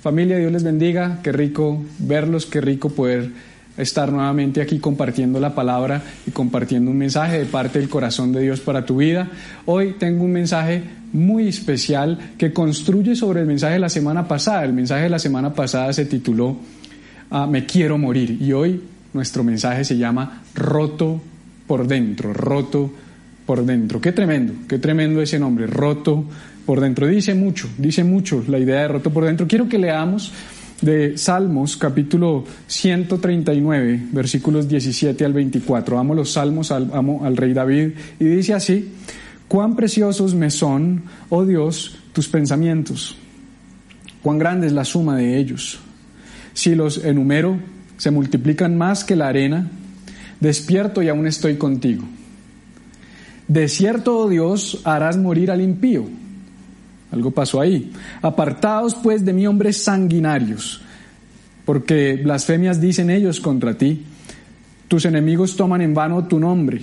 Familia, Dios les bendiga, qué rico verlos, qué rico poder estar nuevamente aquí compartiendo la palabra y compartiendo un mensaje de parte del corazón de Dios para tu vida. Hoy tengo un mensaje muy especial que construye sobre el mensaje de la semana pasada. El mensaje de la semana pasada se tituló ah, Me quiero morir y hoy nuestro mensaje se llama Roto por dentro, roto por dentro. Qué tremendo, qué tremendo ese nombre, roto por dentro. Dice mucho, dice mucho la idea de roto por dentro. Quiero que leamos de Salmos capítulo 139, versículos 17 al 24. Amo los salmos, amo al rey David. Y dice así, cuán preciosos me son, oh Dios, tus pensamientos. Cuán grande es la suma de ellos. Si los enumero, se multiplican más que la arena. Despierto y aún estoy contigo. De cierto, oh Dios, harás morir al impío. Algo pasó ahí. Apartados pues de mí hombres sanguinarios, porque blasfemias dicen ellos contra ti. Tus enemigos toman en vano tu nombre.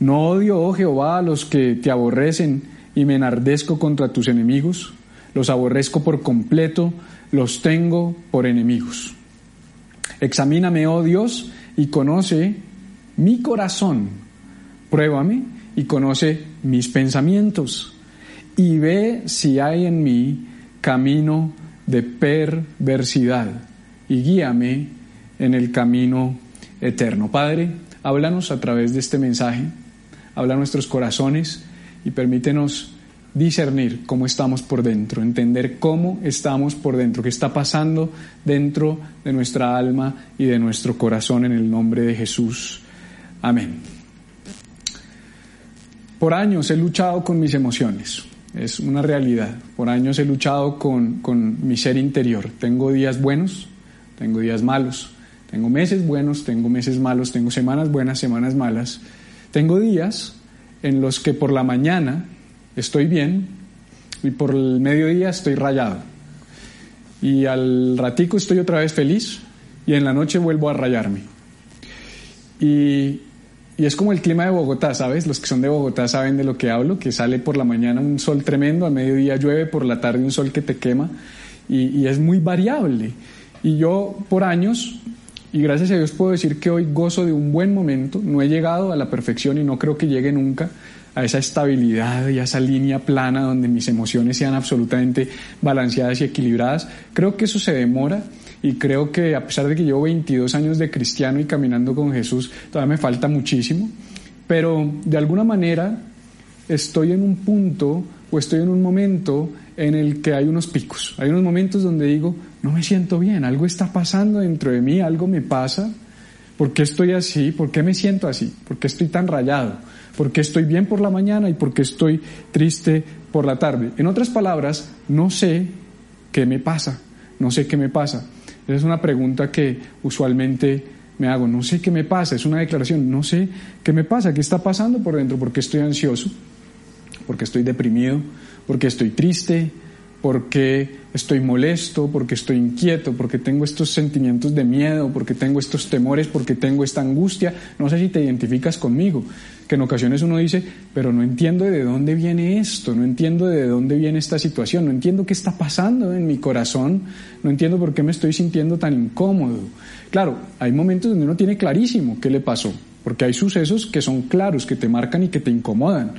No odio, oh Jehová, a los que te aborrecen y me enardezco contra tus enemigos. Los aborrezco por completo, los tengo por enemigos. Examíname, oh Dios, y conoce mi corazón Pruébame y conoce mis pensamientos y ve si hay en mí camino de perversidad y guíame en el camino eterno. Padre, háblanos a través de este mensaje, habla a nuestros corazones y permítenos discernir cómo estamos por dentro, entender cómo estamos por dentro, qué está pasando dentro de nuestra alma y de nuestro corazón en el nombre de Jesús. Amén. Por años he luchado con mis emociones, es una realidad. Por años he luchado con, mi ser interior. Tengo días buenos, tengo días malos, tengo meses buenos, tengo meses malos, tengo semanas buenas, semanas malas. Tengo días en los que por la mañana estoy bien y por el mediodía estoy rayado. Y al ratico estoy otra vez feliz y en la noche vuelvo a rayarme. Y y es como el clima de Bogotá, ¿sabes? Los que son de Bogotá saben de lo que hablo, que sale por la mañana un sol tremendo, a mediodía llueve, por la tarde un sol que te quema, y, es muy variable. Y yo por años, y gracias a Dios puedo decir que hoy gozo de un buen momento, no he llegado a la perfección y no creo que llegue nunca a esa estabilidad y a esa línea plana donde mis emociones sean absolutamente balanceadas y equilibradas. Creo que eso se demora y creo que a pesar de que llevo 22 años de cristiano y caminando con Jesús, todavía me falta muchísimo, pero de alguna manera estoy en un punto o estoy en un momento en el que hay unos picos, hay unos momentos donde digo, no me siento bien, algo está pasando dentro de mí, algo me pasa, ¿por qué estoy así? ¿Por qué me siento así? ¿Por qué estoy tan rayado? ¿Por qué estoy bien por la mañana y por qué estoy triste por la tarde? En otras palabras, no sé qué me pasa, no sé qué me pasa. Esa es una pregunta que usualmente me hago. No sé qué me pasa, es una declaración. No sé qué me pasa, qué está pasando por dentro, por qué estoy ansioso, por qué estoy deprimido, por qué estoy triste, porque estoy molesto, porque estoy inquieto, porque tengo estos sentimientos de miedo, porque tengo estos temores, porque tengo esta angustia. No sé si te identificas conmigo, que en ocasiones uno dice, pero no entiendo de dónde viene esto, no entiendo de dónde viene esta situación, no entiendo qué está pasando en mi corazón, no entiendo por qué me estoy sintiendo tan incómodo. Claro, hay momentos donde uno tiene clarísimo qué le pasó, porque hay sucesos que son claros, que te marcan y que te incomodan.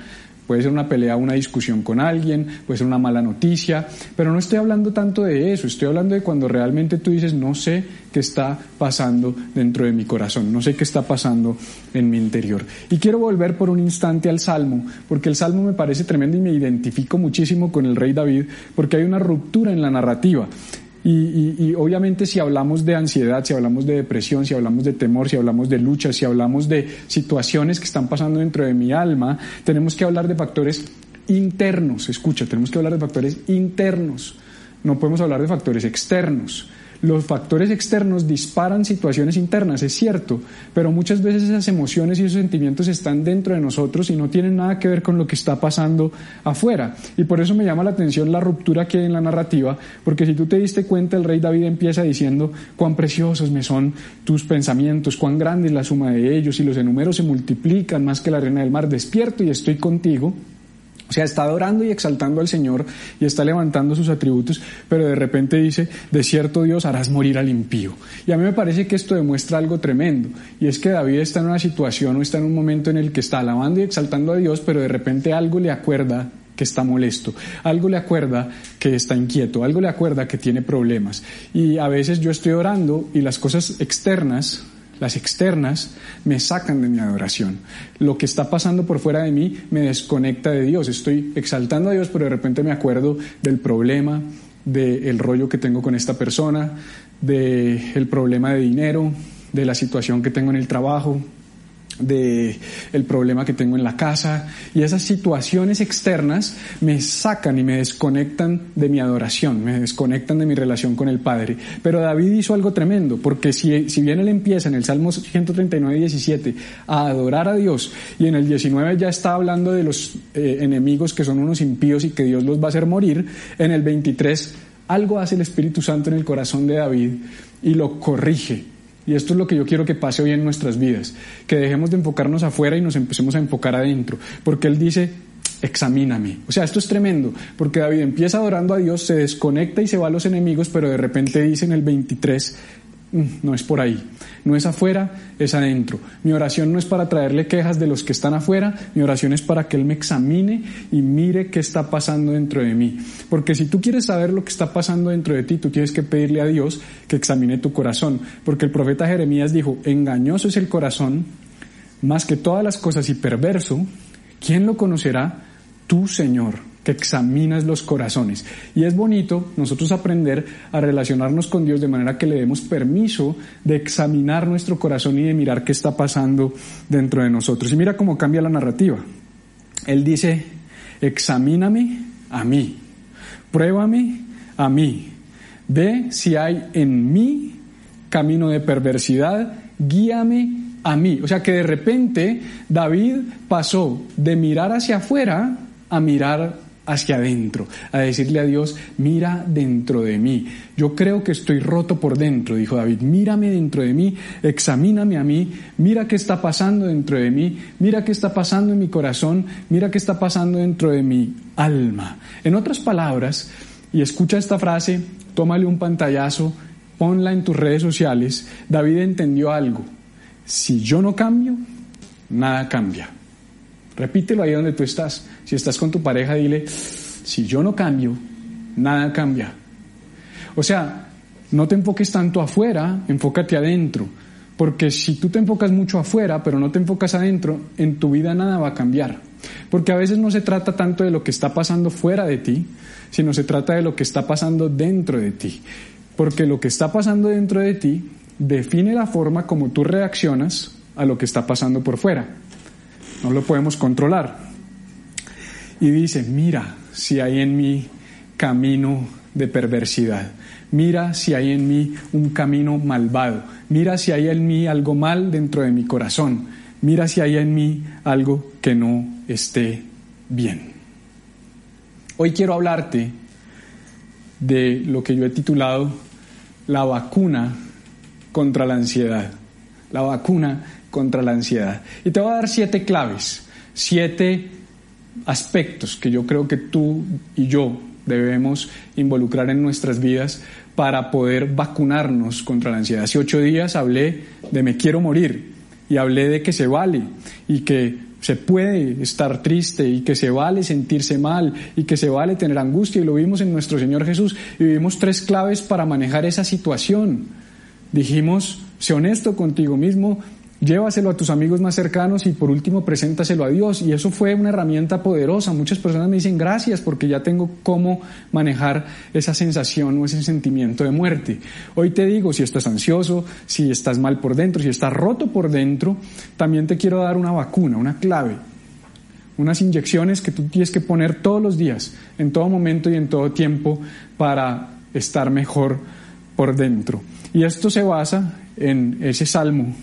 Puede ser una pelea, una discusión con alguien, puede ser una mala noticia, pero no estoy hablando tanto de eso, estoy hablando de cuando realmente tú dices, no sé qué está pasando dentro de mi corazón, no sé qué está pasando en mi interior. Y quiero volver por un instante al Salmo, porque el Salmo me parece tremendo y me identifico muchísimo con el rey David, porque hay una ruptura en la narrativa. Y, obviamente si hablamos de ansiedad, si hablamos de depresión, si hablamos de temor, si hablamos de lucha, si hablamos de situaciones que están pasando dentro de mi alma, tenemos que hablar de factores internos. Escucha, tenemos que hablar de factores internos. No podemos hablar de factores externos. Los factores externos disparan situaciones internas, es cierto, pero muchas veces esas emociones y esos sentimientos están dentro de nosotros y no tienen nada que ver con lo que está pasando afuera. Y por eso me llama la atención la ruptura que hay en la narrativa, porque si tú te diste cuenta, el rey David empieza diciendo cuán preciosos me son tus pensamientos, cuán grande es la suma de ellos, y los enumeros se multiplican más que la arena del mar, despierto y estoy contigo. O sea, está adorando y exaltando al Señor y está levantando sus atributos, pero de repente dice, de cierto Dios harás morir al impío. Y a mí me parece que esto demuestra algo tremendo, y es que David está en una situación o está en un momento en el que está alabando y exaltando a Dios, pero de repente algo le acuerda que está molesto, algo le acuerda que está inquieto, algo le acuerda que tiene problemas. Y a veces yo estoy orando y las cosas externas las externas me sacan de mi adoración. Lo que está pasando por fuera de mí me desconecta de Dios. Estoy exaltando a Dios, pero de repente me acuerdo del problema, del rollo que tengo con esta persona, del problema de dinero, de la situación que tengo en el trabajo, de el problema que tengo en la casa y esas situaciones externas me sacan y me desconectan de mi adoración, me desconectan de mi relación con el Padre. Pero David hizo algo tremendo, porque si, si bien él empieza en el Salmo 139, 17 a adorar a Dios y en el 19 ya está hablando de los eh, enemigos que son unos impíos y que Dios los va a hacer morir, en el 23 algo hace el Espíritu Santo en el corazón de David y lo corrige y esto es lo que yo quiero que pase hoy en nuestras vidas, que dejemos de enfocarnos afuera y nos empecemos a enfocar adentro, porque Él dice, examíname. O sea, esto es tremendo, porque David empieza adorando a Dios, se desconecta y se va a los enemigos, pero de repente dice en el 23, mm, no es por ahí. No es afuera, es adentro. Mi oración no es para traerle quejas de los que están afuera, mi oración es para que Él me examine y mire qué está pasando dentro de mí. Porque si tú quieres saber lo que está pasando dentro de ti, tú tienes que pedirle a Dios que examine tu corazón. Porque el profeta Jeremías dijo, engañoso es el corazón, más que todas las cosas y perverso, ¿quién lo conocerá? Tu Señor que examinas los corazones. Y es bonito nosotros aprender a relacionarnos con Dios de manera que le demos permiso de examinar nuestro corazón y de mirar qué está pasando dentro de nosotros. Y mira cómo cambia la narrativa. Él dice, examíname a mí, pruébame a mí, ve si hay en mí camino de perversidad, guíame a mí. O sea que de repente David pasó de mirar hacia afuera a mirar hacia adentro, a decirle a Dios, mira dentro de mí. Yo creo que estoy roto por dentro, dijo David, mírame dentro de mí, examíname a mí, mira qué está pasando dentro de mí, mira qué está pasando en mi corazón, mira qué está pasando dentro de mi alma. En otras palabras, y escucha esta frase, tómale un pantallazo, ponla en tus redes sociales, David entendió algo, si yo no cambio, nada cambia. Repítelo ahí donde tú estás. Si estás con tu pareja, dile, si yo no cambio, nada cambia. O sea, no te enfoques tanto afuera, enfócate adentro. Porque si tú te enfocas mucho afuera, pero no te enfocas adentro, en tu vida nada va a cambiar. Porque a veces no se trata tanto de lo que está pasando fuera de ti, sino se trata de lo que está pasando dentro de ti. Porque lo que está pasando dentro de ti define la forma como tú reaccionas a lo que está pasando por fuera. No lo podemos controlar. Y dice, mira si hay en mí camino de perversidad, mira si hay en mí un camino malvado, mira si hay en mí algo mal dentro de mi corazón, mira si hay en mí algo que no esté bien. Hoy quiero hablarte de lo que yo he titulado la vacuna contra la ansiedad, la vacuna contra la ansiedad. Y te voy a dar siete claves, siete aspectos que yo creo que tú y yo debemos involucrar en nuestras vidas para poder vacunarnos contra la ansiedad. Hace ocho días hablé de me quiero morir y hablé de que se vale y que se puede estar triste y que se vale sentirse mal y que se vale tener angustia y lo vimos en nuestro Señor Jesús y vimos tres claves para manejar esa situación. Dijimos, sé honesto contigo mismo Llévaselo a tus amigos más cercanos y por último preséntaselo a Dios. Y eso fue una herramienta poderosa. Muchas personas me dicen gracias porque ya tengo cómo manejar esa sensación o ese sentimiento de muerte. Hoy te digo, si estás ansioso, si estás mal por dentro, si estás roto por dentro, también te quiero dar una vacuna, una clave. Unas inyecciones que tú tienes que poner todos los días, en todo momento y en todo tiempo para estar mejor por dentro. Y esto se basa en ese salmo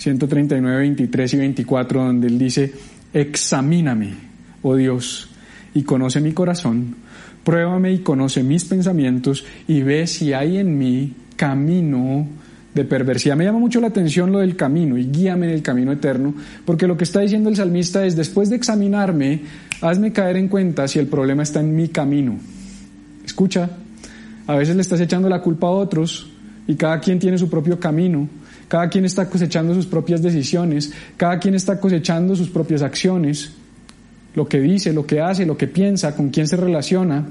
139, 23 y 24, donde él dice, examíname, oh Dios, y conoce mi corazón, pruébame y conoce mis pensamientos y ve si hay en mí camino de perversidad. Me llama mucho la atención lo del camino y guíame en el camino eterno, porque lo que está diciendo el salmista es, después de examinarme, hazme caer en cuenta si el problema está en mi camino. Escucha, a veces le estás echando la culpa a otros y cada quien tiene su propio camino cada quien está cosechando sus propias decisiones, cada quien está cosechando sus propias acciones, lo que dice, lo que hace, lo que piensa, con quién se relaciona.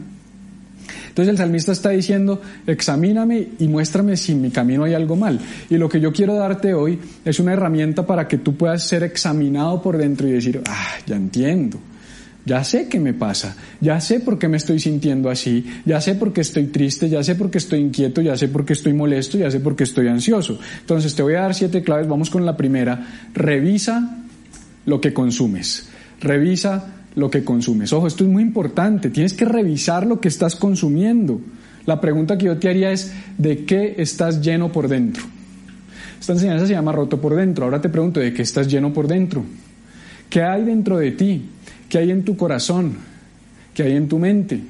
Entonces el salmista está diciendo, examíname y muéstrame si en mi camino hay algo mal. Y lo que yo quiero darte hoy es una herramienta para que tú puedas ser examinado por dentro y decir, ah, ya entiendo. Ya sé qué me pasa, ya sé por qué me estoy sintiendo así, ya sé por qué estoy triste, ya sé por qué estoy inquieto, ya sé por qué estoy molesto, ya sé por qué estoy ansioso. Entonces te voy a dar siete claves, vamos con la primera. Revisa lo que consumes. Revisa lo que consumes. Ojo, esto es muy importante, tienes que revisar lo que estás consumiendo. La pregunta que yo te haría es, ¿de qué estás lleno por dentro? Esta enseñanza se llama roto por dentro. Ahora te pregunto, ¿de qué estás lleno por dentro? ¿Qué hay dentro de ti? ¿Qué hay en tu corazón? ¿Qué hay en tu mente?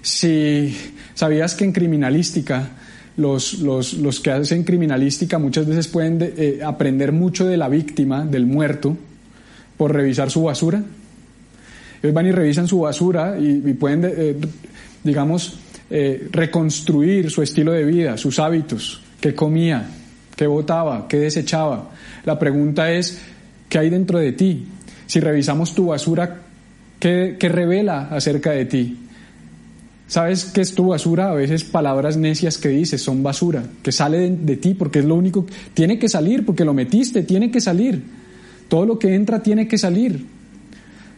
Si sabías que en criminalística, los, los, que hacen criminalística muchas veces pueden eh, aprender mucho de la víctima, del muerto, por revisar su basura. Ellos van y revisan su basura y, pueden, eh, digamos, eh, reconstruir su estilo de vida, sus hábitos, qué comía, qué votaba, qué desechaba. La pregunta es, ¿qué hay dentro de ti? Si revisamos tu basura, ¿qué, revela acerca de ti? ¿Sabes qué es tu basura? A veces palabras necias que dices son basura, que sale de, de, ti porque es lo único, tiene que salir porque lo metiste, tiene que salir. Todo lo que entra tiene que salir.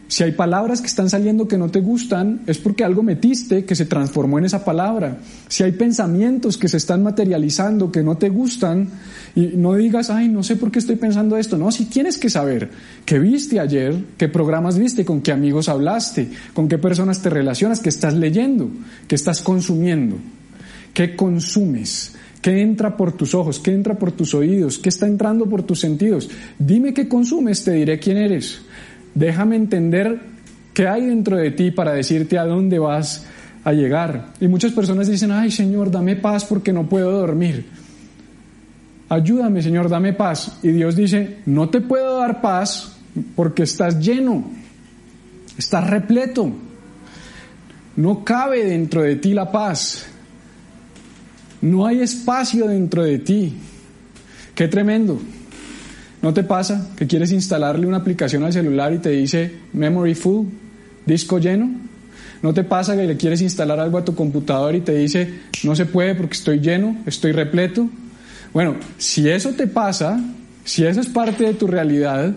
Si hay palabras que están saliendo que no te gustan, es porque algo metiste que se transformó en esa palabra. Si hay pensamientos que se están materializando que no te gustan, y no digas, ay, no sé por qué estoy pensando esto. No, si tienes que saber qué viste ayer, qué programas viste, con qué amigos hablaste, con qué personas te relacionas, qué estás leyendo, qué estás consumiendo, qué consumes. ¿Qué entra por tus ojos? ¿Qué entra por tus oídos? ¿Qué está entrando por tus sentidos? Dime qué consumes, te diré quién eres. Déjame entender qué hay dentro de ti para decirte a dónde vas a llegar. Y muchas personas dicen, ay Señor, dame paz porque no puedo dormir. Ayúdame, Señor, dame paz. Y Dios dice, no te puedo dar paz porque estás lleno, estás repleto. No cabe dentro de ti la paz. No hay espacio dentro de ti. Qué tremendo. ¿No te pasa que quieres instalarle una aplicación al celular y te dice memory full, disco lleno? ¿No te pasa que le quieres instalar algo a tu computador y te dice no se puede porque estoy lleno, estoy repleto? Bueno, si eso te pasa, si eso es parte de tu realidad,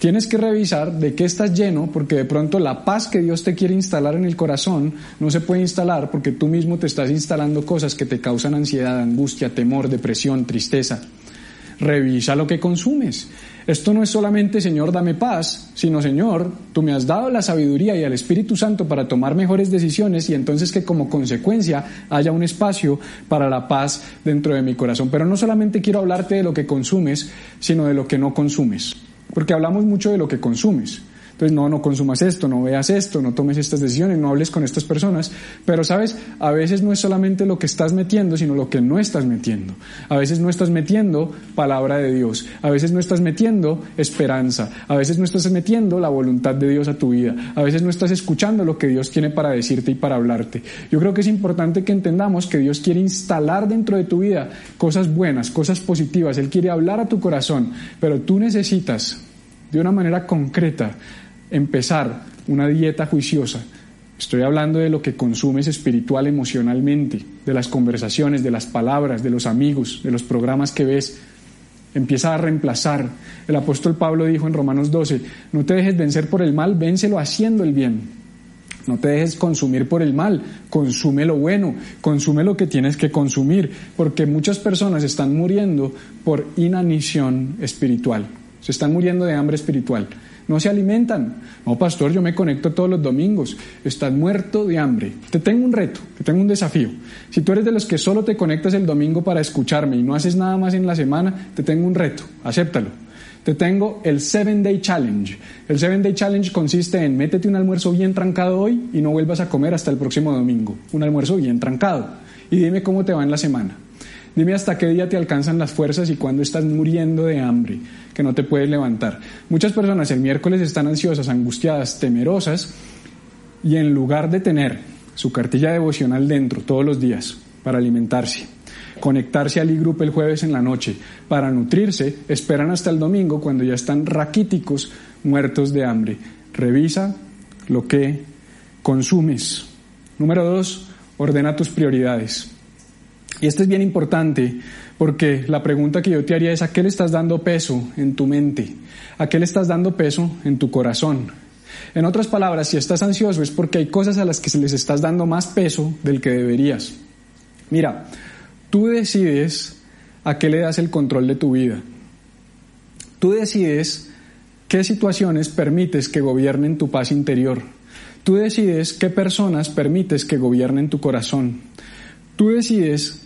tienes que revisar de qué estás lleno, porque de pronto la paz que Dios te quiere instalar en el corazón no se puede instalar porque tú mismo te estás instalando cosas que te causan ansiedad, angustia, temor, depresión, tristeza revisa lo que consumes. Esto no es solamente, Señor, dame paz, sino, Señor, tú me has dado la sabiduría y al Espíritu Santo para tomar mejores decisiones y entonces que como consecuencia haya un espacio para la paz dentro de mi corazón. Pero no solamente quiero hablarte de lo que consumes, sino de lo que no consumes, porque hablamos mucho de lo que consumes. Entonces, no, no consumas esto, no veas esto, no tomes estas decisiones, no hables con estas personas. Pero, ¿sabes? A veces no es solamente lo que estás metiendo, sino lo que no estás metiendo. A veces no estás metiendo palabra de Dios. A veces no estás metiendo esperanza. A veces no estás metiendo la voluntad de Dios a tu vida. A veces no estás escuchando lo que Dios tiene para decirte y para hablarte. Yo creo que es importante que entendamos que Dios quiere instalar dentro de tu vida cosas buenas, cosas positivas. Él quiere hablar a tu corazón, pero tú necesitas de una manera concreta empezar una dieta juiciosa. Estoy hablando de lo que consumes espiritual, emocionalmente, de las conversaciones, de las palabras, de los amigos, de los programas que ves. empieza a reemplazar. El apóstol Pablo dijo en Romanos 12, no te dejes vencer por el mal, vénselo haciendo el bien. No te dejes consumir por el mal, consume lo bueno, consume lo que tienes que consumir, porque muchas personas están muriendo por inanición espiritual, se están muriendo de hambre espiritual no se alimentan. No, pastor, yo me conecto todos los domingos. Estás muerto de hambre. Te tengo un reto, te tengo un desafío. Si tú eres de los que solo te conectas el domingo para escucharme y no haces nada más en la semana, te tengo un reto. Acéptalo. Te tengo el Seven Day Challenge. El Seven Day Challenge consiste en métete un almuerzo bien trancado hoy y no vuelvas a comer hasta el próximo domingo. Un almuerzo bien trancado. Y dime cómo te va en la semana. Dime hasta qué día te alcanzan las fuerzas y cuándo estás muriendo de hambre, que no te puedes levantar. Muchas personas el miércoles están ansiosas, angustiadas, temerosas y en lugar de tener su cartilla devocional dentro todos los días para alimentarse, conectarse al e-group el jueves en la noche para nutrirse, esperan hasta el domingo cuando ya están raquíticos, muertos de hambre. Revisa lo que consumes. Número dos, ordena tus prioridades. Y esto es bien importante porque la pregunta que yo te haría es ¿a qué le estás dando peso en tu mente? ¿A qué le estás dando peso en tu corazón? En otras palabras, si estás ansioso es porque hay cosas a las que se les estás dando más peso del que deberías. Mira, tú decides a qué le das el control de tu vida. Tú decides qué situaciones permites que gobiernen tu paz interior. Tú decides qué personas permites que gobiernen tu corazón. Tú decides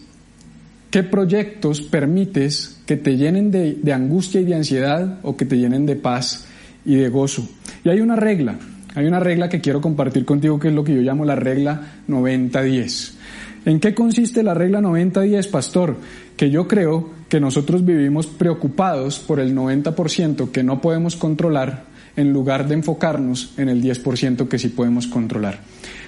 ¿Qué proyectos permites que te llenen de, angustia y de ansiedad o que te llenen de paz y de gozo? Y hay una regla, hay una regla que quiero compartir contigo que es lo que yo llamo la regla 90-10. ¿En qué consiste la regla 90-10, pastor? Que yo creo que nosotros vivimos preocupados por el 90% que no podemos controlar en lugar de enfocarnos en el 10% que sí podemos controlar.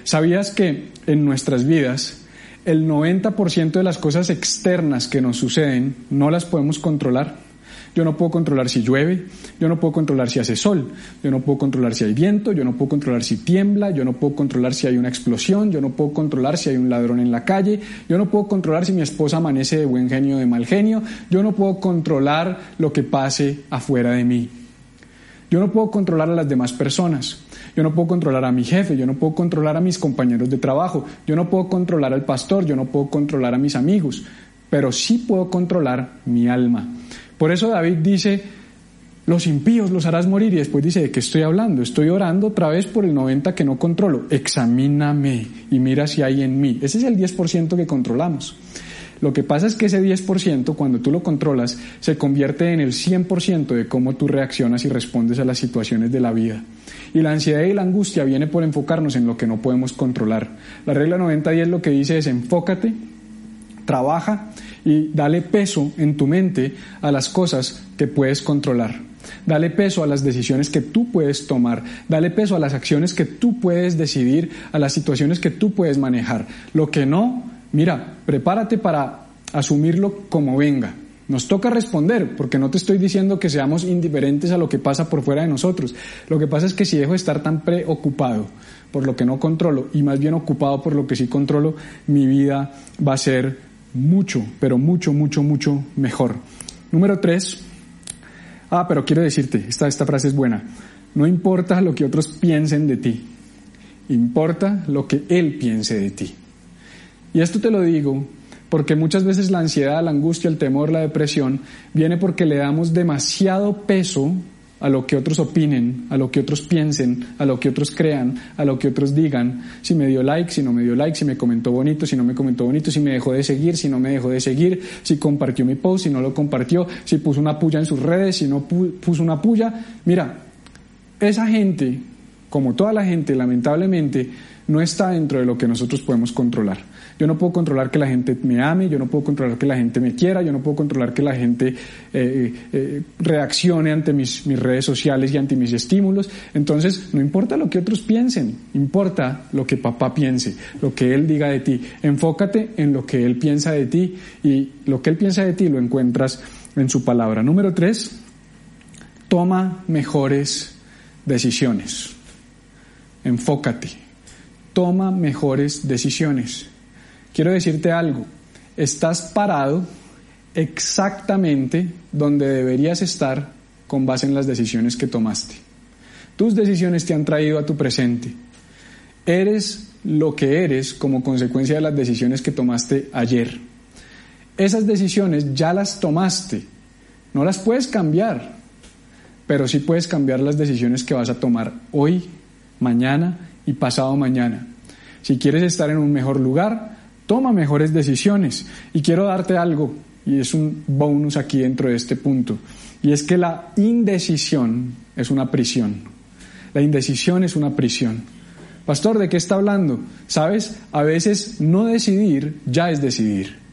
¿Sabías que en nuestras vidas el 90% de las cosas externas que nos suceden no las podemos controlar. Yo no puedo controlar si llueve, yo no puedo controlar si hace sol, yo no puedo controlar si hay viento, yo no puedo controlar si tiembla, yo no puedo controlar si hay una explosión, yo no puedo controlar si hay un ladrón en la calle, yo no puedo controlar si mi esposa amanece de buen genio o de mal genio, yo no puedo controlar lo que pase afuera de mí. Yo no puedo controlar a las demás personas. Yo no puedo controlar a mi jefe, yo no puedo controlar a mis compañeros de trabajo, yo no puedo controlar al pastor, yo no puedo controlar a mis amigos, pero sí puedo controlar mi alma. Por eso David dice, los impíos los harás morir y después dice, ¿de qué estoy hablando? Estoy orando otra vez por el 90 que no controlo. Examíname y mira si hay en mí. Ese es el 10% que controlamos. Lo que pasa es que ese 10%, cuando tú lo controlas, se convierte en el 100% de cómo tú reaccionas y respondes a las situaciones de la vida. Y la ansiedad y la angustia viene por enfocarnos en lo que no podemos controlar. La regla 90-10 lo que dice es enfócate, trabaja y dale peso en tu mente a las cosas que puedes controlar. Dale peso a las decisiones que tú puedes tomar. Dale peso a las acciones que tú puedes decidir, a las situaciones que tú puedes manejar. Lo que no, mira, prepárate para asumirlo como venga. Nos toca responder, porque no te estoy diciendo que seamos indiferentes a lo que pasa por fuera de nosotros. Lo que pasa es que si dejo de estar tan preocupado por lo que no controlo y más bien ocupado por lo que sí controlo, mi vida va a ser mucho, pero mucho, mucho, mucho mejor. Número tres. Ah, pero quiero decirte, esta, esta frase es buena. No importa lo que otros piensen de ti, importa lo que Él piense de ti. Y esto te lo digo porque muchas veces la ansiedad, la angustia, el temor, la depresión viene porque le damos demasiado peso a lo que otros opinen, a lo que otros piensen, a lo que otros crean, a lo que otros digan, si me dio like, si no me dio like, si me comentó bonito, si no me comentó bonito, si me dejó de seguir, si no me dejó de seguir, si compartió mi post, si no lo compartió, si puso una puya en sus redes, si no puso una puya. Mira, esa gente, como toda la gente, lamentablemente, no está dentro de lo que nosotros podemos controlar. Yo no puedo controlar que la gente me ame, yo no puedo controlar que la gente me quiera, yo no puedo controlar que la gente eh, eh, reaccione ante mis, mis redes sociales y ante mis estímulos. Entonces, no importa lo que otros piensen, importa lo que papá piense, lo que él diga de ti. Enfócate en lo que él piensa de ti y lo que él piensa de ti lo encuentras en su palabra. Número tres, toma mejores decisiones. Enfócate. Toma mejores decisiones. Quiero decirte algo, estás parado exactamente donde deberías estar con base en las decisiones que tomaste. Tus decisiones te han traído a tu presente. Eres lo que eres como consecuencia de las decisiones que tomaste ayer. Esas decisiones ya las tomaste. No las puedes cambiar, pero sí puedes cambiar las decisiones que vas a tomar hoy, mañana y pasado mañana. Si quieres estar en un mejor lugar, toma mejores decisiones. Y quiero darte algo, y es un bonus aquí dentro de este punto, y es que la indecisión es una prisión. La indecisión es una prisión. Pastor, ¿de qué está hablando? Sabes, a veces no decidir ya es decidir.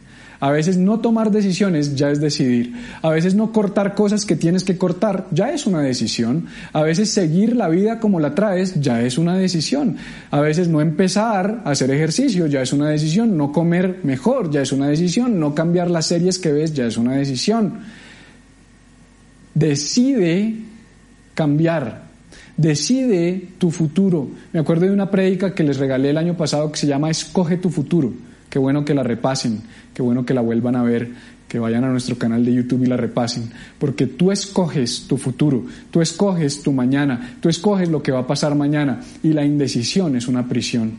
A veces no tomar decisiones ya es decidir. A veces no cortar cosas que tienes que cortar ya es una decisión. A veces seguir la vida como la traes ya es una decisión. A veces no empezar a hacer ejercicio ya es una decisión. No comer mejor ya es una decisión. No cambiar las series que ves ya es una decisión. Decide cambiar. Decide tu futuro. Me acuerdo de una prédica que les regalé el año pasado que se llama Escoge tu futuro. Qué bueno que la repasen, qué bueno que la vuelvan a ver, que vayan a nuestro canal de YouTube y la repasen, porque tú escoges tu futuro, tú escoges tu mañana, tú escoges lo que va a pasar mañana y la indecisión es una prisión.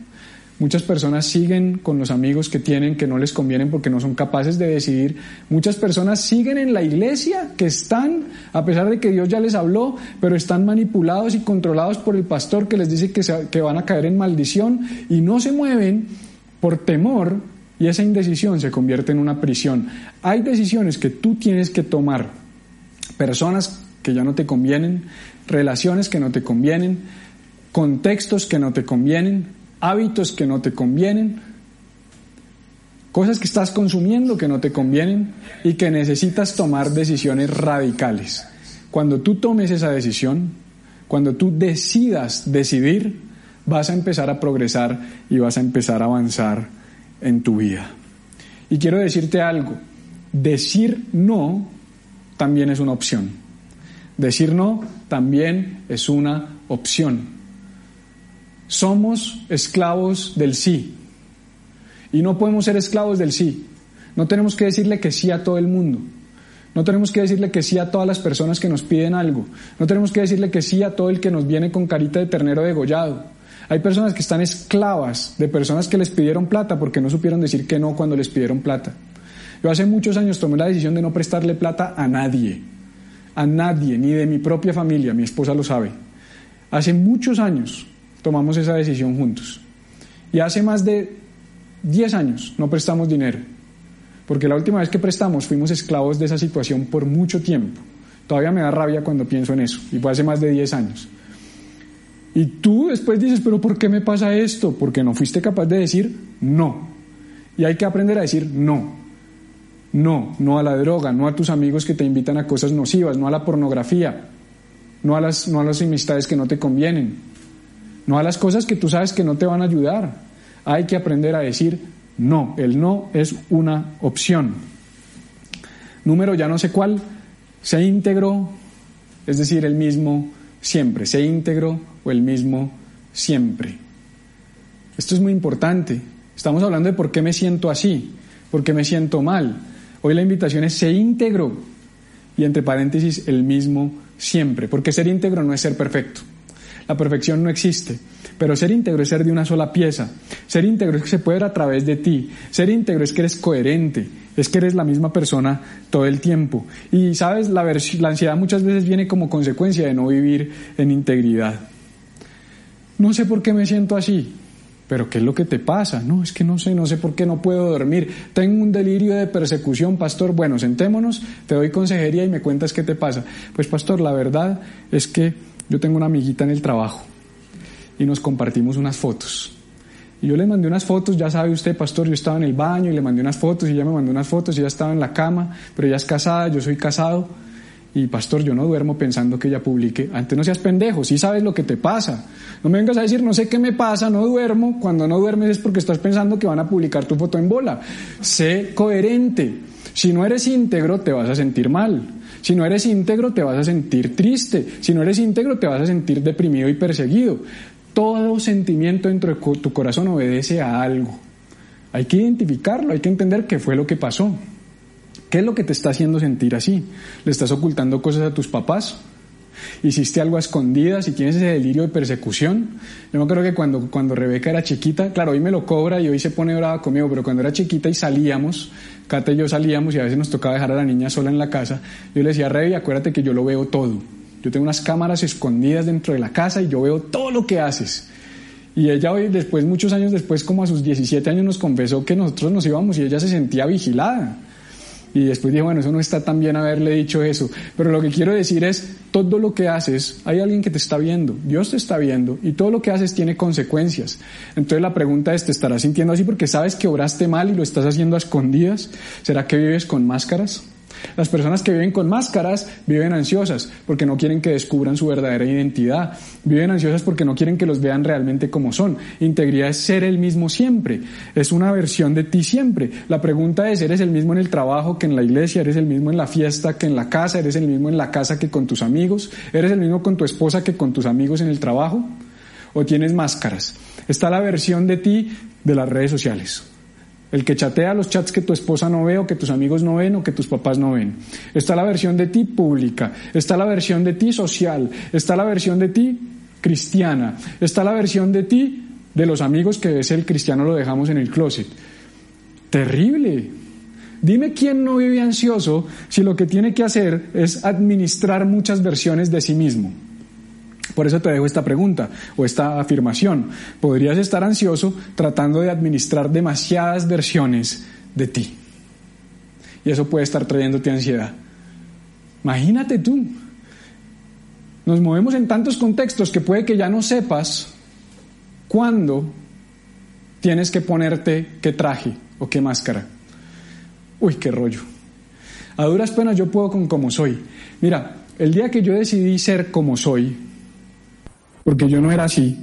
Muchas personas siguen con los amigos que tienen que no les convienen porque no son capaces de decidir. Muchas personas siguen en la iglesia que están, a pesar de que Dios ya les habló, pero están manipulados y controlados por el pastor que les dice que, que van a caer en maldición y no se mueven por temor y esa indecisión se convierte en una prisión. Hay decisiones que tú tienes que tomar, personas que ya no te convienen, relaciones que no te convienen, contextos que no te convienen, hábitos que no te convienen, cosas que estás consumiendo que no te convienen y que necesitas tomar decisiones radicales. Cuando tú tomes esa decisión, cuando tú decidas decidir, vas a empezar a progresar y vas a empezar a avanzar en tu vida. Y quiero decirte algo, decir no también es una opción. Decir no también es una opción. Somos esclavos del sí. Y no podemos ser esclavos del sí. No tenemos que decirle que sí a todo el mundo. No tenemos que decirle que sí a todas las personas que nos piden algo. No tenemos que decirle que sí a todo el que nos viene con carita de ternero degollado. Hay personas que están esclavas de personas que les pidieron plata porque no supieron decir que no cuando les pidieron plata. Yo hace muchos años tomé la decisión de no prestarle plata a nadie, a nadie, ni de mi propia familia, mi esposa lo sabe. Hace muchos años tomamos esa decisión juntos. Y hace más de 10 años no prestamos dinero, porque la última vez que prestamos fuimos esclavos de esa situación por mucho tiempo. Todavía me da rabia cuando pienso en eso, y fue hace más de 10 años. Y tú después dices, pero ¿por qué me pasa esto? Porque no fuiste capaz de decir no. Y hay que aprender a decir no. No, no a la droga, no a tus amigos que te invitan a cosas nocivas, no a la pornografía, no a las, no a las amistades que no te convienen, no a las cosas que tú sabes que no te van a ayudar. Hay que aprender a decir no. El no es una opción. Número ya no sé cuál, sé íntegro, es decir, el mismo siempre, sé íntegro o el mismo siempre. Esto es muy importante. Estamos hablando de por qué me siento así, por qué me siento mal. Hoy la invitación es ser íntegro y entre paréntesis el mismo siempre, porque ser íntegro no es ser perfecto. La perfección no existe, pero ser íntegro es ser de una sola pieza. Ser íntegro es que se puede ver a través de ti. Ser íntegro es que eres coherente, es que eres la misma persona todo el tiempo. Y sabes, la, la ansiedad muchas veces viene como consecuencia de no vivir en integridad. No sé por qué me siento así. Pero ¿qué es lo que te pasa? No, es que no sé, no sé por qué no puedo dormir. Tengo un delirio de persecución, pastor. Bueno, sentémonos, te doy consejería y me cuentas qué te pasa. Pues pastor, la verdad es que yo tengo una amiguita en el trabajo y nos compartimos unas fotos. Y yo le mandé unas fotos, ya sabe usted, pastor, yo estaba en el baño y le mandé unas fotos y ella me mandó unas fotos y ella estaba en la cama, pero ella es casada, yo soy casado. Y pastor, yo no duermo pensando que ella publique. Antes no seas pendejo, sí sabes lo que te pasa. No me vengas a decir, no sé qué me pasa, no duermo. Cuando no duermes es porque estás pensando que van a publicar tu foto en bola. Sé coherente. Si no eres íntegro, te vas a sentir mal. Si no eres íntegro, te vas a sentir triste. Si no eres íntegro, te vas a sentir deprimido y perseguido. Todo sentimiento dentro de tu corazón obedece a algo. Hay que identificarlo, hay que entender qué fue lo que pasó. ¿Qué es lo que te está haciendo sentir así? ¿Le estás ocultando cosas a tus papás? hiciste algo a escondidas y tienes ese delirio de persecución. Yo me acuerdo que cuando, cuando Rebeca era chiquita, claro, hoy me lo cobra y hoy se pone brava conmigo, pero cuando era chiquita y salíamos, Cata y yo salíamos y a veces nos tocaba dejar a la niña sola en la casa, yo le decía, Rebe, acuérdate que yo lo veo todo. Yo tengo unas cámaras escondidas dentro de la casa y yo veo todo lo que haces. Y ella hoy, después, muchos años después, como a sus 17 años, nos confesó que nosotros nos íbamos y ella se sentía vigilada. Y después dije, bueno, eso no está tan bien haberle dicho eso. Pero lo que quiero decir es, todo lo que haces, hay alguien que te está viendo, Dios te está viendo, y todo lo que haces tiene consecuencias. Entonces la pregunta es, ¿te estarás sintiendo así porque sabes que obraste mal y lo estás haciendo a escondidas? ¿Será que vives con máscaras? Las personas que viven con máscaras viven ansiosas porque no quieren que descubran su verdadera identidad. Viven ansiosas porque no quieren que los vean realmente como son. Integridad es ser el mismo siempre. Es una versión de ti siempre. La pregunta es, ¿eres el mismo en el trabajo que en la iglesia? ¿Eres el mismo en la fiesta que en la casa? ¿Eres el mismo en la casa que con tus amigos? ¿Eres el mismo con tu esposa que con tus amigos en el trabajo? ¿O tienes máscaras? Está la versión de ti de las redes sociales. El que chatea los chats que tu esposa no ve o que tus amigos no ven o que tus papás no ven. Está la versión de ti pública, está la versión de ti social, está la versión de ti cristiana, está la versión de ti de los amigos que ves el cristiano lo dejamos en el closet. Terrible. Dime quién no vive ansioso si lo que tiene que hacer es administrar muchas versiones de sí mismo. Por eso te dejo esta pregunta o esta afirmación. ¿Podrías estar ansioso tratando de administrar demasiadas versiones de ti? Y eso puede estar trayéndote ansiedad. Imagínate tú. Nos movemos en tantos contextos que puede que ya no sepas cuándo tienes que ponerte qué traje o qué máscara. Uy, qué rollo. A duras penas yo puedo con como soy. Mira, el día que yo decidí ser como soy, porque yo no era así.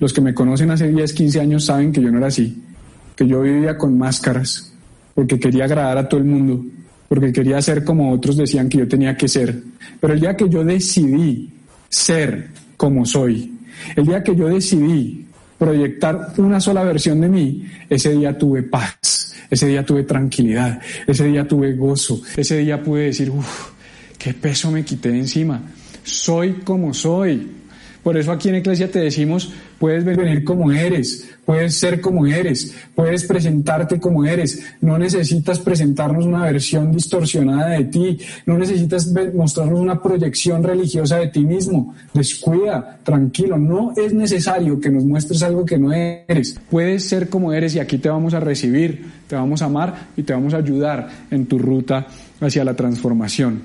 Los que me conocen hace 10, 15 años saben que yo no era así, que yo vivía con máscaras, porque quería agradar a todo el mundo, porque quería ser como otros decían que yo tenía que ser. Pero el día que yo decidí ser como soy, el día que yo decidí proyectar una sola versión de mí, ese día tuve paz, ese día tuve tranquilidad, ese día tuve gozo, ese día pude decir, uff, qué peso me quité de encima. Soy como soy, por eso aquí en Iglesia te decimos, puedes venir como eres, puedes ser como eres, puedes presentarte como eres, no necesitas presentarnos una versión distorsionada de ti, no necesitas mostrarnos una proyección religiosa de ti mismo. Descuida, tranquilo, no es necesario que nos muestres algo que no eres. Puedes ser como eres y aquí te vamos a recibir, te vamos a amar y te vamos a ayudar en tu ruta hacia la transformación.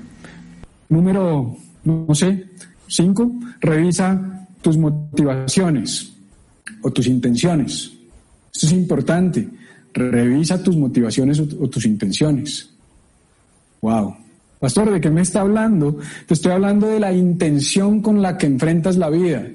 Número, no sé, cinco, revisa tus motivaciones o tus intenciones. Esto es importante. Revisa tus motivaciones o, tus intenciones. Wow. Pastor, ¿de qué me está hablando? Te estoy hablando de la intención con la que enfrentas la vida,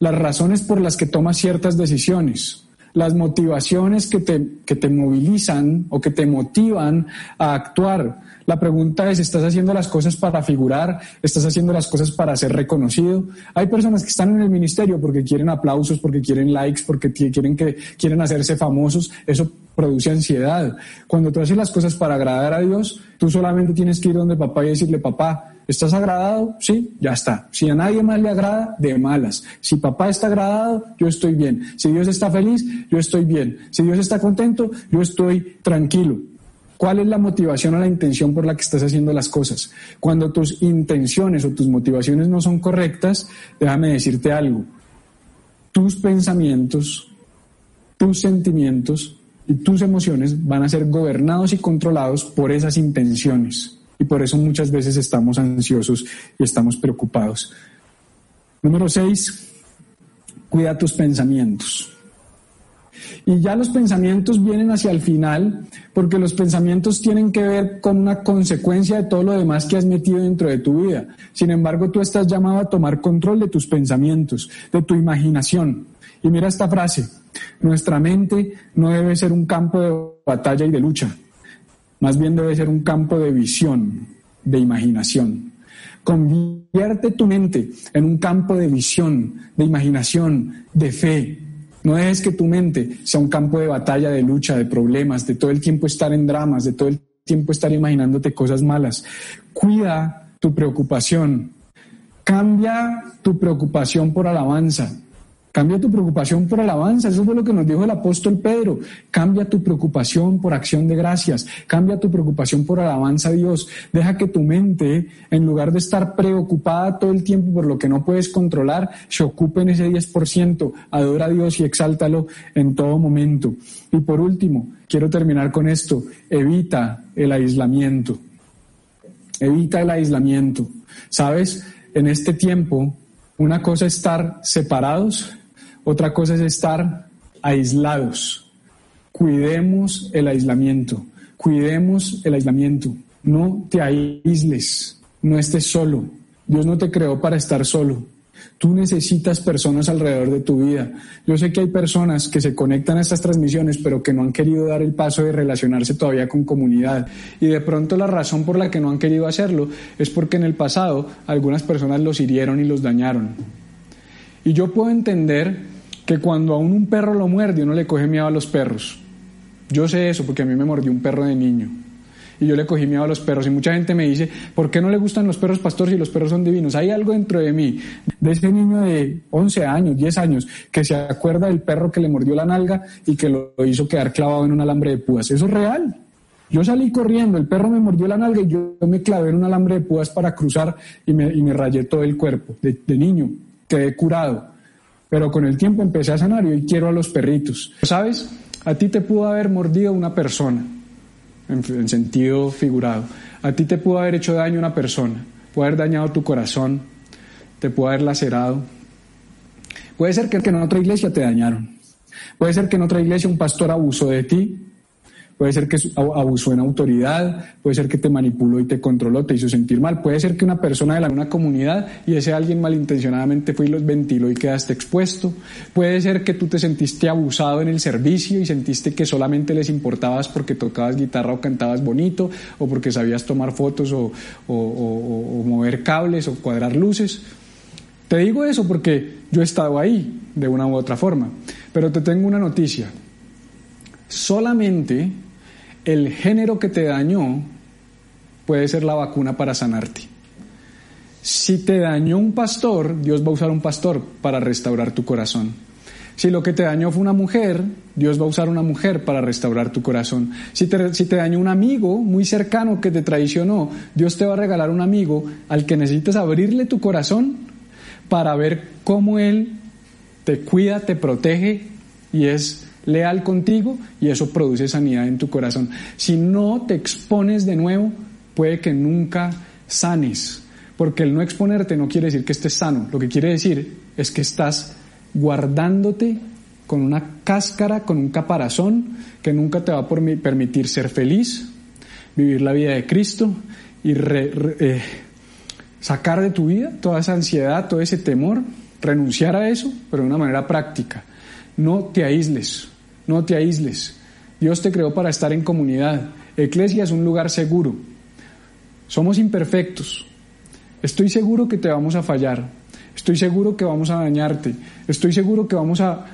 las razones por las que tomas ciertas decisiones, las motivaciones que te, que te movilizan o que te motivan a actuar, la pregunta es, ¿estás haciendo las cosas para figurar? ¿Estás haciendo las cosas para ser reconocido? Hay personas que están en el ministerio porque quieren aplausos, porque quieren likes, porque quieren, que, quieren hacerse famosos. Eso produce ansiedad. Cuando tú haces las cosas para agradar a Dios, tú solamente tienes que ir donde papá y decirle, papá, ¿estás agradado? Sí, ya está. Si a nadie más le agrada, de malas. Si papá está agradado, yo estoy bien. Si Dios está feliz, yo estoy bien. Si Dios está contento, yo estoy tranquilo. ¿Cuál es la motivación o la intención por la que estás haciendo las cosas? Cuando tus intenciones o tus motivaciones no son correctas, déjame decirte algo. Tus pensamientos, tus sentimientos y tus emociones van a ser gobernados y controlados por esas intenciones. Y por eso muchas veces estamos ansiosos y estamos preocupados. Número seis, cuida tus pensamientos. Y ya los pensamientos vienen hacia el final, porque los pensamientos tienen que ver con una consecuencia de todo lo demás que has metido dentro de tu vida. Sin embargo, tú estás llamado a tomar control de tus pensamientos, de tu imaginación. Y mira esta frase, nuestra mente no debe ser un campo de batalla y de lucha, más bien debe ser un campo de visión, de imaginación. Convierte tu mente en un campo de visión, de imaginación, de fe, no dejes que tu mente sea un campo de batalla, de lucha, de problemas, de todo el tiempo estar en dramas, de todo el tiempo estar imaginándote cosas malas. Cuida tu preocupación. Cambia tu preocupación por alabanza. Cambia tu preocupación por alabanza. Eso fue lo que nos dijo el apóstol Pedro. Cambia tu preocupación por acción de gracias. Cambia tu preocupación por alabanza a Dios. Deja que tu mente, en lugar de estar preocupada todo el tiempo por lo que no puedes controlar, se ocupe en ese 10%. Adora a Dios y exáltalo en todo momento. Y por último, quiero terminar con esto. Evita el aislamiento. Evita el aislamiento. Sabes, en este tiempo, una cosa es estar separados otra cosa es estar aislados. Cuidemos el aislamiento. Cuidemos el aislamiento. No te aísles. No estés solo. Dios no te creó para estar solo. Tú necesitas personas alrededor de tu vida. Yo sé que hay personas que se conectan a estas transmisiones, pero que no han querido dar el paso de relacionarse todavía con comunidad. Y de pronto la razón por la que no han querido hacerlo es porque en el pasado algunas personas los hirieron y los dañaron. Y yo puedo entender que cuando a un perro lo muerde uno le coge miedo a los perros. Yo sé eso porque a mí me mordió un perro de niño. Y yo le cogí miedo a los perros. Y mucha gente me dice, ¿por qué no le gustan los perros pastores si los perros son divinos? Hay algo dentro de mí, de ese niño de 11 años, 10 años, que se acuerda del perro que le mordió la nalga y que lo hizo quedar clavado en un alambre de púas. Eso es real. Yo salí corriendo, el perro me mordió la nalga y yo me clavé en un alambre de púas para cruzar y me, y me rayé todo el cuerpo. De, de niño, quedé curado. Pero con el tiempo empecé a sanar y hoy quiero a los perritos. ¿Sabes? A ti te pudo haber mordido una persona, en, sentido figurado. A ti te pudo haber hecho daño una persona, puede haber dañado tu corazón, te pudo haber lacerado. Puede ser que en otra iglesia te dañaron. Puede ser que en otra iglesia un pastor abusó de ti Puede ser que abusó en autoridad, puede ser que te manipuló y te controló, te hizo sentir mal, puede ser que una persona de la comunidad y ese alguien malintencionadamente fue y los ventiló y quedaste expuesto, puede ser que tú te sentiste abusado en el servicio y sentiste que solamente les importabas porque tocabas guitarra o cantabas bonito o porque sabías tomar fotos o mover cables o cuadrar luces. Te digo eso porque yo he estado ahí de una u otra forma, pero te tengo una noticia. Solamente el género que te dañó puede ser la vacuna para sanarte. Si te dañó un pastor, Dios va a usar un pastor para restaurar tu corazón. Si lo que te dañó fue una mujer, Dios va a usar una mujer para restaurar tu corazón. Si te, si te dañó un amigo muy cercano que te traicionó, Dios te va a regalar un amigo al que necesitas abrirle tu corazón para ver cómo Él te cuida, te protege y es leal contigo y eso produce sanidad en tu corazón. Si no te expones de nuevo, puede que nunca sanes, porque el no exponerte no quiere decir que estés sano, lo que quiere decir es que estás guardándote con una cáscara, con un caparazón que nunca te va a permitir ser feliz, vivir la vida de Cristo y eh, sacar de tu vida toda esa ansiedad, todo ese temor, renunciar a eso, pero de una manera práctica. No te aísles, no te aísles. Dios te creó para estar en comunidad. Eclesia es un lugar seguro. Somos imperfectos. Estoy seguro que te vamos a fallar. Estoy seguro que vamos a dañarte. Estoy seguro que vamos a,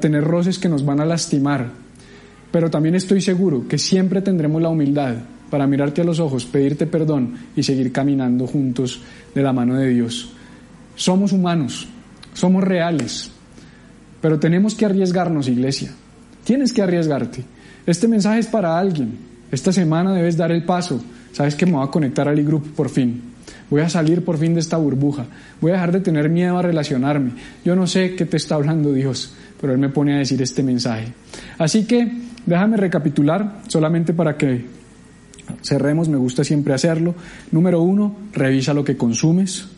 tener roces que nos van a lastimar. Pero también estoy seguro que siempre tendremos la humildad para mirarte a los ojos, pedirte perdón y seguir caminando juntos de la mano de Dios. Somos humanos, somos reales, pero tenemos que arriesgarnos, iglesia. Tienes que arriesgarte. Este mensaje es para alguien. Esta semana debes dar el paso. Sabes que me voy a conectar al e-group por fin. Voy a salir por fin de esta burbuja. Voy a dejar de tener miedo a relacionarme. Yo no sé qué te está hablando Dios, pero Él me pone a decir este mensaje. Así que déjame recapitular solamente para que cerremos. Me gusta siempre hacerlo. Número uno, revisa lo que consumes.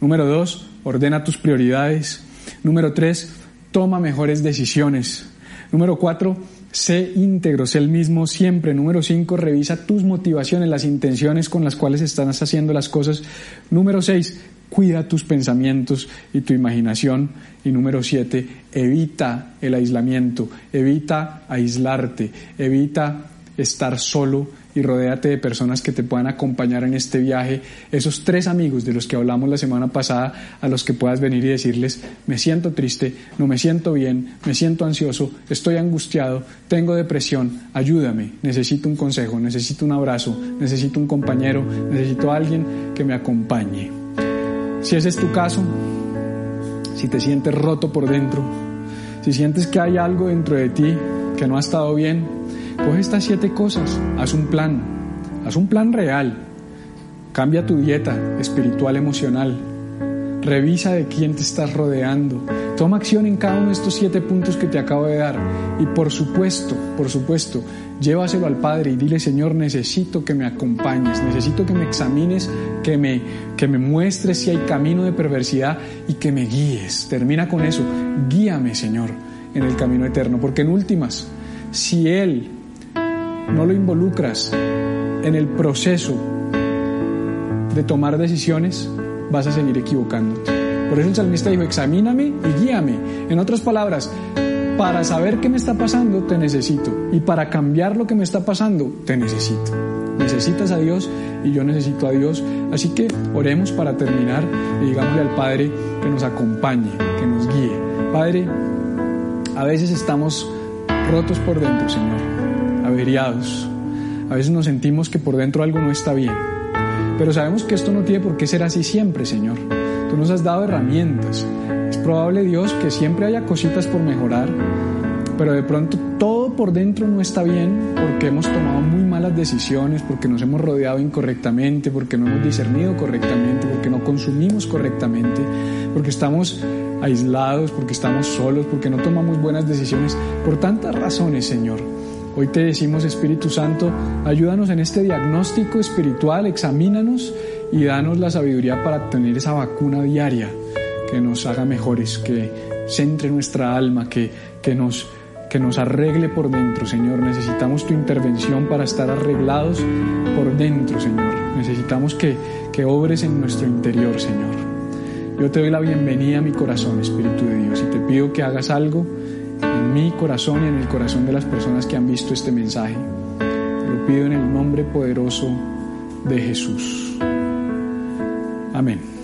Número dos, ordena tus prioridades. Número tres, toma mejores decisiones. Número cuatro, sé íntegro, sé el mismo siempre. Número cinco, revisa tus motivaciones, las intenciones con las cuales estás haciendo las cosas. Número seis, cuida tus pensamientos y tu imaginación. Y número siete, evita el aislamiento, evita aislarte, evita estar solo y rodéate de personas que te puedan acompañar en este viaje, esos tres amigos de los que hablamos la semana pasada, a los que puedas venir y decirles, me siento triste, no me siento bien, me siento ansioso, estoy angustiado, tengo depresión, ayúdame, necesito un consejo, necesito un abrazo, necesito un compañero, necesito a alguien que me acompañe. Si ese es tu caso, si te sientes roto por dentro, si sientes que hay algo dentro de ti que no ha estado bien, coge estas siete cosas, haz un plan, haz un plan real, cambia tu dieta espiritual, emocional, revisa de quién te estás rodeando, toma acción en cada uno de estos siete puntos que te acabo de dar. Y por supuesto, por supuesto, llévaselo al Padre y dile, Señor, necesito que me acompañes, necesito que me examines, que me, que me muestres si hay camino de perversidad y que me guíes. Termina con eso, guíame, Señor, en el camino eterno, porque en últimas, si Él no lo involucras en el proceso de tomar decisiones, vas a seguir equivocándote. Por eso el salmista dijo, examíname y guíame. En otras palabras, para saber qué me está pasando, te necesito. Y para cambiar lo que me está pasando, te necesito. Necesitas a Dios y yo necesito a Dios. Así que oremos para terminar y digámosle al Padre que nos acompañe, que nos guíe. Padre, a veces estamos rotos por dentro, Señor, averiados. A veces nos sentimos que por dentro algo no está bien. Pero sabemos que esto no tiene por qué ser así siempre, Señor. Tú nos has dado herramientas. Es probable, Dios, que siempre haya cositas por mejorar, pero de pronto todo por dentro no está bien porque hemos tomado muy malas decisiones, porque nos hemos rodeado incorrectamente, porque no hemos discernido correctamente, porque no consumimos correctamente, porque estamos aislados, porque estamos solos, porque no tomamos buenas decisiones, por tantas razones, Señor. Hoy te decimos, Espíritu Santo, ayúdanos en este diagnóstico espiritual, examínanos y danos la sabiduría para tener esa vacuna diaria que nos haga mejores, que centre nuestra alma, que, que, nos, que nos arregle por dentro, Señor. Necesitamos tu intervención para estar arreglados por dentro, Señor. Necesitamos que, que obres en nuestro interior, Señor. Yo te doy la bienvenida a mi corazón, Espíritu de Dios, y te pido que hagas algo en mi corazón y en el corazón de las personas que han visto este mensaje. Lo pido en el nombre poderoso de Jesús. Amén.